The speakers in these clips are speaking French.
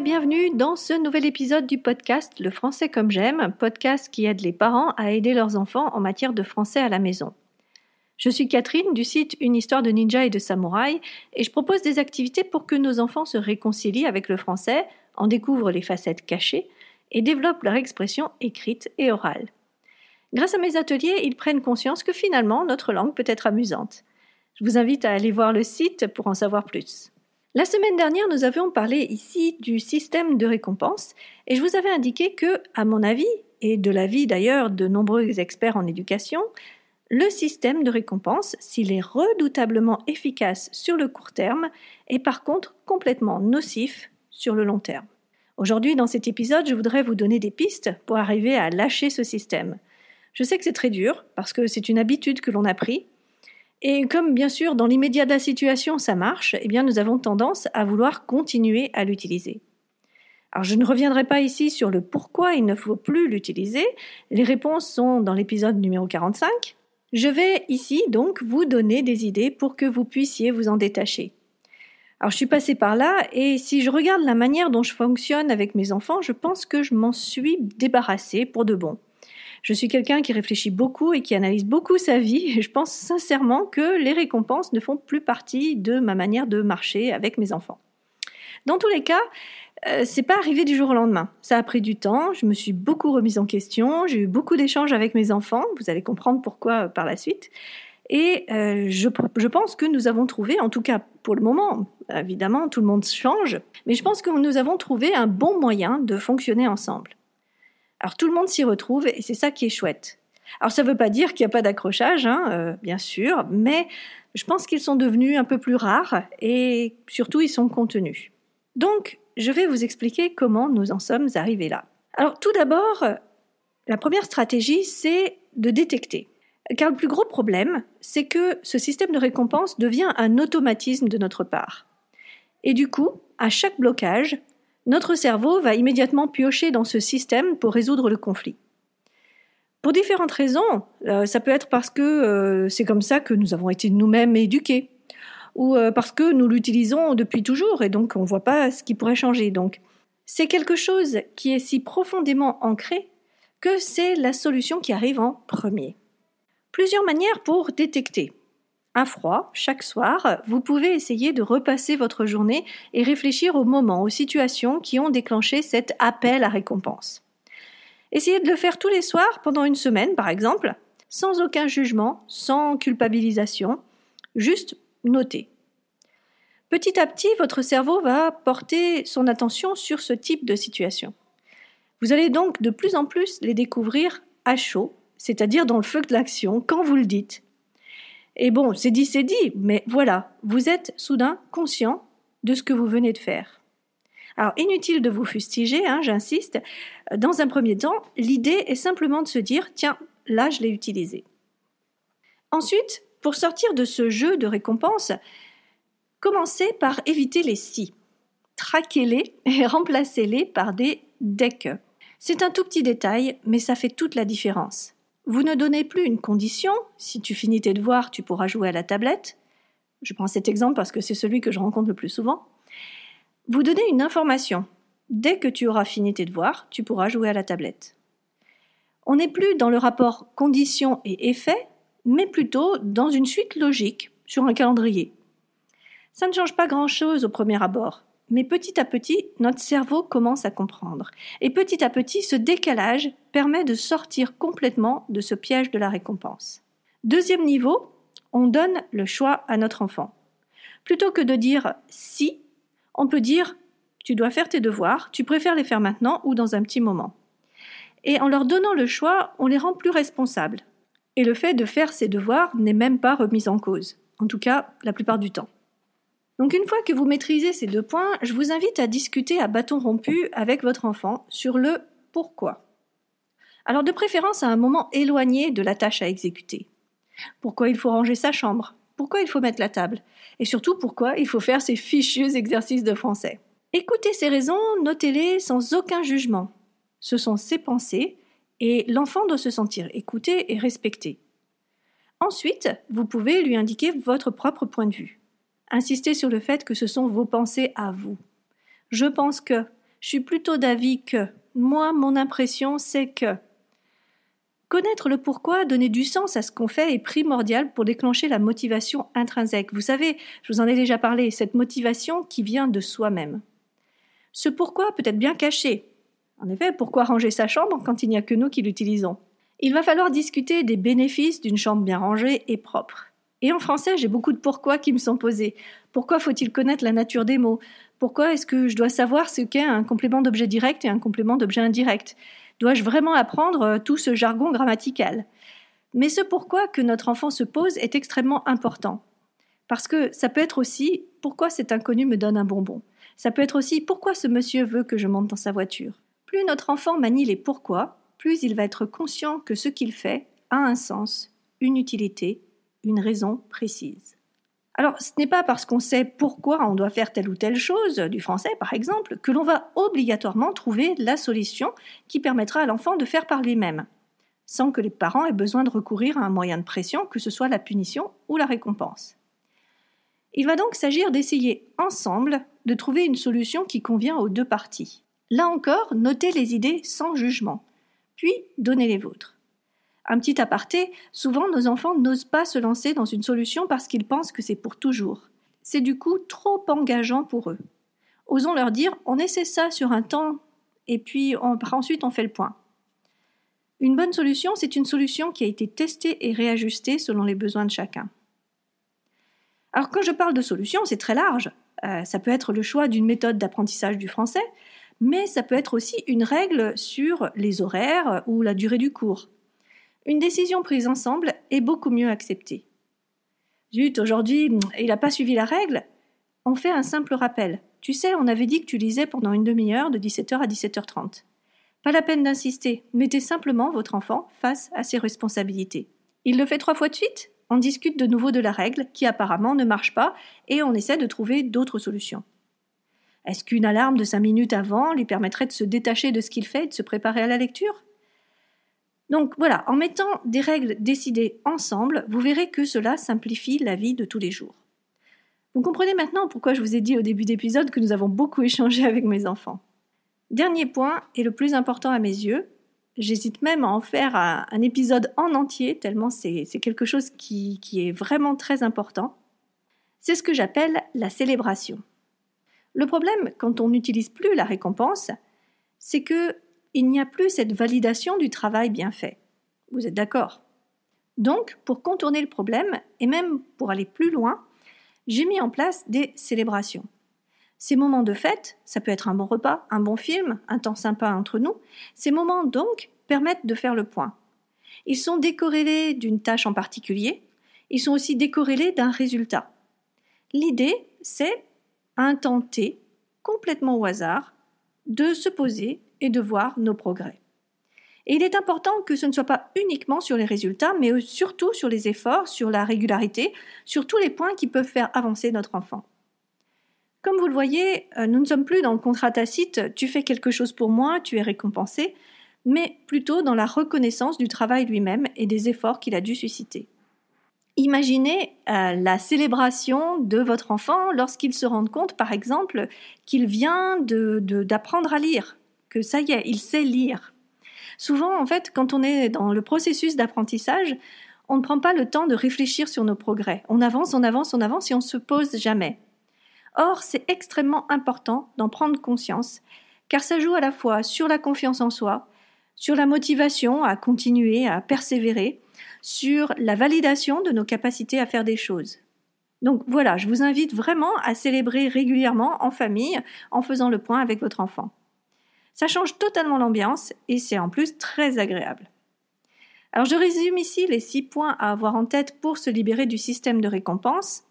bienvenue dans ce nouvel épisode du podcast Le français comme j'aime, podcast qui aide les parents à aider leurs enfants en matière de français à la maison. Je suis Catherine du site Une histoire de ninja et de samouraï et je propose des activités pour que nos enfants se réconcilient avec le français, en découvrent les facettes cachées et développent leur expression écrite et orale. Grâce à mes ateliers, ils prennent conscience que finalement notre langue peut être amusante. Je vous invite à aller voir le site pour en savoir plus. La semaine dernière, nous avions parlé ici du système de récompense et je vous avais indiqué que, à mon avis, et de l'avis d'ailleurs de nombreux experts en éducation, le système de récompense, s'il est redoutablement efficace sur le court terme, est par contre complètement nocif sur le long terme. Aujourd'hui, dans cet épisode, je voudrais vous donner des pistes pour arriver à lâcher ce système. Je sais que c'est très dur, parce que c'est une habitude que l'on a pris, et comme bien sûr dans l'immédiat de la situation ça marche, eh bien nous avons tendance à vouloir continuer à l'utiliser. Alors je ne reviendrai pas ici sur le pourquoi il ne faut plus l'utiliser, les réponses sont dans l'épisode numéro 45. Je vais ici donc vous donner des idées pour que vous puissiez vous en détacher. Alors je suis passée par là et si je regarde la manière dont je fonctionne avec mes enfants, je pense que je m'en suis débarrassée pour de bon. Je suis quelqu'un qui réfléchit beaucoup et qui analyse beaucoup sa vie. Et je pense sincèrement que les récompenses ne font plus partie de ma manière de marcher avec mes enfants. Dans tous les cas, euh, c'est pas arrivé du jour au lendemain. Ça a pris du temps. Je me suis beaucoup remise en question. J'ai eu beaucoup d'échanges avec mes enfants. Vous allez comprendre pourquoi par la suite. Et euh, je, pense que nous avons trouvé, en tout cas pour le moment, évidemment, tout le monde change, mais je pense que nous avons trouvé un bon moyen de fonctionner ensemble. Alors tout le monde s'y retrouve et c'est ça qui est chouette. Alors ça ne veut pas dire qu'il n'y a pas d'accrochage, hein, euh, bien sûr, mais je pense qu'ils sont devenus un peu plus rares et surtout ils sont contenus. Donc je vais vous expliquer comment nous en sommes arrivés là. Alors tout d'abord, la première stratégie, c'est de détecter. Car le plus gros problème, c'est que ce système de récompense devient un automatisme de notre part. Et du coup, à chaque blocage, notre cerveau va immédiatement piocher dans ce système pour résoudre le conflit. Pour différentes raisons, euh, ça peut être parce que euh, c'est comme ça que nous avons été nous-mêmes éduqués, ou euh, parce que nous l'utilisons depuis toujours et donc on ne voit pas ce qui pourrait changer. C'est quelque chose qui est si profondément ancré que c'est la solution qui arrive en premier. Plusieurs manières pour détecter à froid, chaque soir, vous pouvez essayer de repasser votre journée et réfléchir aux moments, aux situations qui ont déclenché cet appel à récompense. Essayez de le faire tous les soirs pendant une semaine, par exemple, sans aucun jugement, sans culpabilisation, juste noter. Petit à petit, votre cerveau va porter son attention sur ce type de situation. Vous allez donc de plus en plus les découvrir à chaud, c'est-à-dire dans le feu de l'action, quand vous le dites, et bon, c'est dit, c'est dit, mais voilà, vous êtes soudain conscient de ce que vous venez de faire. Alors, inutile de vous fustiger, hein, j'insiste. Dans un premier temps, l'idée est simplement de se dire, tiens, là, je l'ai utilisé. Ensuite, pour sortir de ce jeu de récompense, commencez par éviter les si. Traquez-les et remplacez-les par des dès que. C'est un tout petit détail, mais ça fait toute la différence. Vous ne donnez plus une condition, si tu finis tes devoirs, tu pourras jouer à la tablette. Je prends cet exemple parce que c'est celui que je rencontre le plus souvent. Vous donnez une information. Dès que tu auras fini tes devoirs, tu pourras jouer à la tablette. On n'est plus dans le rapport condition et effet, mais plutôt dans une suite logique sur un calendrier. Ça ne change pas grand-chose au premier abord. Mais petit à petit, notre cerveau commence à comprendre. Et petit à petit, ce décalage permet de sortir complètement de ce piège de la récompense. Deuxième niveau, on donne le choix à notre enfant. Plutôt que de dire si, on peut dire tu dois faire tes devoirs, tu préfères les faire maintenant ou dans un petit moment. Et en leur donnant le choix, on les rend plus responsables. Et le fait de faire ses devoirs n'est même pas remis en cause, en tout cas la plupart du temps. Donc une fois que vous maîtrisez ces deux points, je vous invite à discuter à bâton rompu avec votre enfant sur le pourquoi. Alors de préférence à un moment éloigné de la tâche à exécuter. Pourquoi il faut ranger sa chambre? Pourquoi il faut mettre la table? Et surtout pourquoi il faut faire ces fichus exercices de français? Écoutez ces raisons, notez-les sans aucun jugement. Ce sont ses pensées et l'enfant doit se sentir écouté et respecté. Ensuite, vous pouvez lui indiquer votre propre point de vue. Insistez sur le fait que ce sont vos pensées à vous. Je pense que, Je suis plutôt d'avis que. Moi, mon impression, c'est que. Connaître le pourquoi, donner du sens à ce qu'on fait est primordial pour déclencher la motivation intrinsèque. Vous savez, je vous en ai déjà parlé, cette motivation qui vient de soi-même. Ce pourquoi peut être bien caché. En effet, pourquoi ranger sa chambre quand il n'y a que nous qui l'utilisons? Il va falloir discuter des bénéfices d'une chambre bien rangée et propre. Et en français, j'ai beaucoup de pourquoi qui me sont posés. Pourquoi faut-il connaître la nature des mots? Pourquoi est-ce que je dois savoir ce qu'est un complément d'objet direct et un complément d'objet indirect? Dois-je vraiment apprendre euh, tout ce jargon grammatical? Mais ce pourquoi que notre enfant se pose est extrêmement important. Parce que ça peut être aussi pourquoi cet inconnu me donne un bonbon? Ça peut être aussi pourquoi ce monsieur veut que je monte dans sa voiture? Plus notre enfant manie les pourquoi, plus il va être conscient que ce qu'il fait a un sens, une utilité, une raison précise. Alors, ce n'est pas parce qu'on sait pourquoi on doit faire telle ou telle chose, du français par exemple, que l'on va obligatoirement trouver la solution qui permettra à l'enfant de faire par lui-même, sans que les parents aient besoin de recourir à un moyen de pression, que ce soit la punition ou la récompense. Il va donc s'agir d'essayer ensemble de trouver une solution qui convient aux deux parties. Là encore, notez les idées sans jugement, puis donnez les vôtres. Un petit aparté, souvent nos enfants n'osent pas se lancer dans une solution parce qu'ils pensent que c'est pour toujours. C'est du coup trop engageant pour eux. Osons leur dire on essaie ça sur un temps et puis ensuite on fait le point. Une bonne solution, c'est une solution qui a été testée et réajustée selon les besoins de chacun. Alors quand je parle de solution, c'est très large. Euh, ça peut être le choix d'une méthode d'apprentissage du français, mais ça peut être aussi une règle sur les horaires ou la durée du cours. Une décision prise ensemble est beaucoup mieux acceptée. Zut, aujourd'hui, il n'a pas suivi la règle. On fait un simple rappel. Tu sais, on avait dit que tu lisais pendant une demi-heure de 17h à 17h30. Pas la peine d'insister, mettez simplement votre enfant face à ses responsabilités. Il le fait trois fois de suite On discute de nouveau de la règle, qui apparemment ne marche pas, et on essaie de trouver d'autres solutions. Est-ce qu'une alarme de cinq minutes avant lui permettrait de se détacher de ce qu'il fait et de se préparer à la lecture? Donc voilà, en mettant des règles décidées ensemble, vous verrez que cela simplifie la vie de tous les jours. Vous comprenez maintenant pourquoi je vous ai dit au début d'épisode que nous avons beaucoup échangé avec mes enfants. Dernier point, et le plus important à mes yeux, j'hésite même à en faire un, épisode en entier, tellement c'est quelque chose qui est vraiment très important, c'est ce que j'appelle la célébration. Le problème, quand on n'utilise plus la récompense, c'est que il n'y a plus cette validation du travail bien fait. Vous êtes d'accord? Donc, pour contourner le problème, et même pour aller plus loin, j'ai mis en place des célébrations. Ces moments de fête, ça peut être un bon repas, un bon film, un temps sympa entre nous, ces moments donc permettent de faire le point. Ils sont décorrélés d'une tâche en particulier, ils sont aussi décorrélés d'un résultat. L'idée, c'est un T, complètement au hasard, de se poser et de voir nos progrès. Et il est important que ce ne soit pas uniquement sur les résultats, mais surtout sur les efforts, sur la régularité, sur tous les points qui peuvent faire avancer notre enfant. Comme vous le voyez, euh, nous ne sommes plus dans le contrat tacite tu fais quelque chose pour moi, tu es récompensé, mais plutôt dans la reconnaissance du travail lui-même et des efforts qu'il a dû susciter. Imaginez euh, la célébration de votre enfant lorsqu'il se rend compte, par exemple, qu'il vient d'apprendre à lire, ça y est, il sait lire. Souvent, en fait, quand on est dans le processus d'apprentissage, on ne prend pas le temps de réfléchir sur nos progrès. On avance, on avance, on avance et on ne se pose jamais. Or, c'est extrêmement important d'en prendre conscience, car ça joue à la fois sur la confiance en soi, sur la motivation à continuer, à persévérer, sur la validation de nos capacités à faire des choses. Donc voilà, je vous invite vraiment à célébrer régulièrement en famille en faisant le point avec votre enfant. Ça change totalement l'ambiance et c'est en plus très agréable. Alors je résume ici les six points à avoir en tête pour se libérer du système de récompense.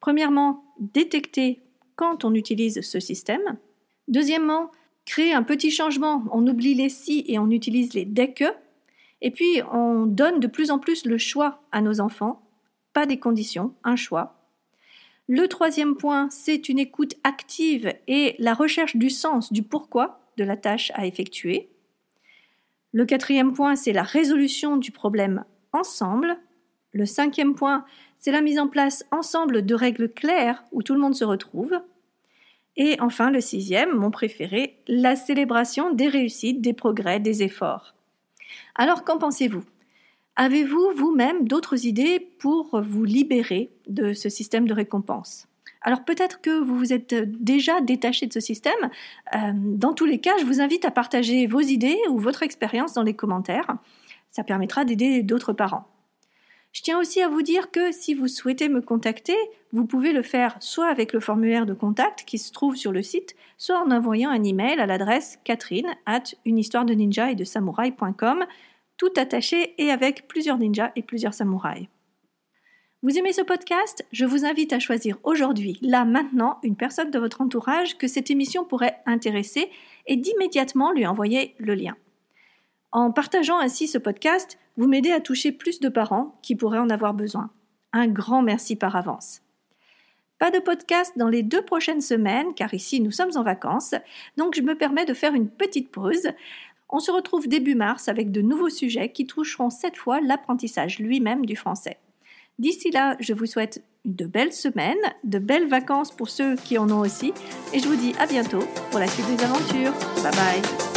Premièrement, détecter quand on utilise ce système. Deuxièmement, créer un petit changement. On oublie les si et on utilise les dès que. Et puis, on donne de plus en plus le choix à nos enfants, pas des conditions, un choix. Le troisième point, c'est une écoute active et la recherche du sens, du pourquoi de la tâche à effectuer. Le quatrième point, c'est la résolution du problème ensemble. Le cinquième point, c'est la mise en place ensemble de règles claires où tout le monde se retrouve. Et enfin, le sixième, mon préféré, la célébration des réussites, des progrès, des efforts. Alors, qu'en pensez-vous? Avez-vous vous-même d'autres idées pour vous libérer de ce système de récompense? Alors peut-être que vous vous êtes déjà détaché de ce système. Euh, dans tous les cas, je vous invite à partager vos idées ou votre expérience dans les commentaires. Ça permettra d'aider d'autres parents. Je tiens aussi à vous dire que si vous souhaitez me contacter, vous pouvez le faire soit avec le formulaire de contact qui se trouve sur le site, soit en envoyant un email à l'adresse catherine at une de ninja et de samouraï.com, tout attaché et avec plusieurs ninjas et plusieurs samouraïs. Vous aimez ce podcast? Je vous invite à choisir aujourd'hui, là, maintenant, une personne de votre entourage que cette émission pourrait intéresser et d'immédiatement lui envoyer le lien. En partageant ainsi ce podcast, vous m'aidez à toucher plus de parents qui pourraient en avoir besoin. Un grand merci par avance. Pas de podcast dans les deux prochaines semaines, car ici nous sommes en vacances, donc je me permets de faire une petite pause. On se retrouve début mars avec de nouveaux sujets qui toucheront cette fois l'apprentissage lui-même du français. D'ici là, je vous souhaite de belles semaines, de belles vacances pour ceux qui en ont aussi, et je vous dis à bientôt pour la suite des aventures. Bye bye